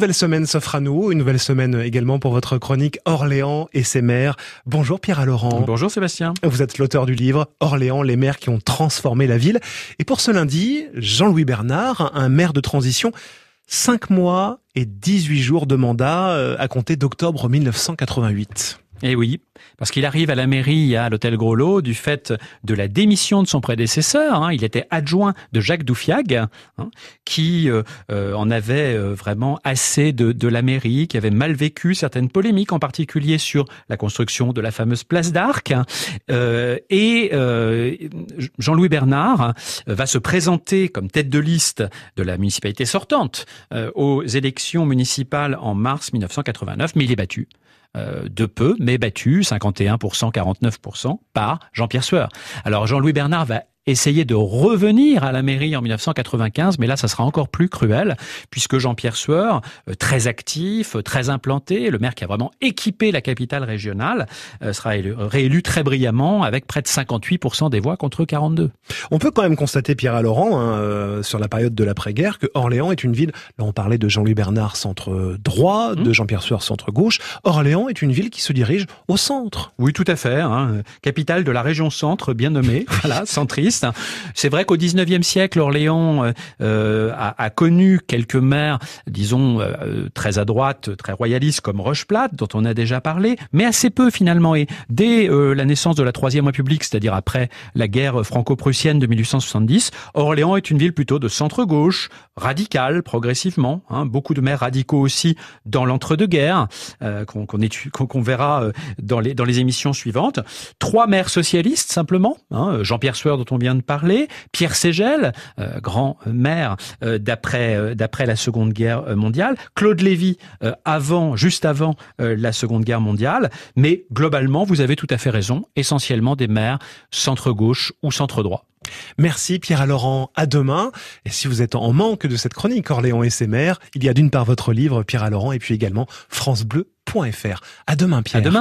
nouvelle semaine s'offre à nous, une nouvelle semaine également pour votre chronique Orléans et ses maires. Bonjour Pierre Laurent. Bonjour Sébastien. Vous êtes l'auteur du livre Orléans, les maires qui ont transformé la ville. Et pour ce lundi, Jean-Louis Bernard, un maire de transition, 5 mois et 18 jours de mandat euh, à compter d'octobre 1988. Eh oui, parce qu'il arrive à la mairie à l'hôtel Groslo du fait de la démission de son prédécesseur. Hein. il était adjoint de Jacques Doufiag, hein, qui euh, euh, en avait euh, vraiment assez de, la mairie, qui avait mal vécu certaines polémiques, en particulier sur la construction de la fameuse place d'Arc. et Jean-Louis Bernard va se présenter comme tête de liste de la municipalité sortante aux élections municipales en mars 1989, mais il est battu. De peu, mais battu, 51%, 49%, par Jean-Pierre Sueur. Alors Jean-Louis Bernard va essayer de revenir à la mairie en 1995, mais là, ça sera encore plus cruel, puisque Jean-Pierre Sueur, euh, très actif, euh, très implanté, le maire qui a vraiment équipé la capitale régionale, euh, sera réélu très brillamment avec près de 58% des voix contre 42. On peut quand même constater, Pierre Laurent, hein, sur la période de l'après-guerre, que Orléans est une ville, là on parlait de Jean-Louis Bernard, centre droit, de mmh. Jean-Pierre Sueur, centre gauche, Orléans est une ville qui se dirige au centre. Oui, tout à fait, hein, capitale de la région centre, bien nommée, voilà, centriste. C'est vrai qu'au 19e siècle, Orléans euh, euh, a, connu quelques maires, disons, euh, très à droite, très royalistes, comme Rocheplate, dont on a déjà parlé, mais assez peu finalement. Et dès la naissance de la Troisième République, c'est-à-dire après la guerre franco-prussienne de 1870, Orléans est une ville plutôt de centre-gauche, radicale progressivement. Hein, beaucoup de maires radicaux aussi dans l'entre-deux-guerres, qu'on verra dans les, dans les émissions suivantes. Trois maires socialistes simplement, hein, Jean-Pierre Sueur dont on vient de parler, Pierre Ségel, euh, grand maire euh, d'après euh, d'après la Seconde Guerre mondiale, Claude Lévy avant, juste avant la Seconde Guerre mondiale, mais globalement, vous avez tout à fait raison, essentiellement des maires centre-gauche ou centre-droit. Merci Pierre Laurent. À demain. Et si vous êtes en manque de cette chronique Orléans et ses maires, il y a d'une part votre livre Pierre Laurent et puis également francebleu.fr. À demain Pierre. À demain.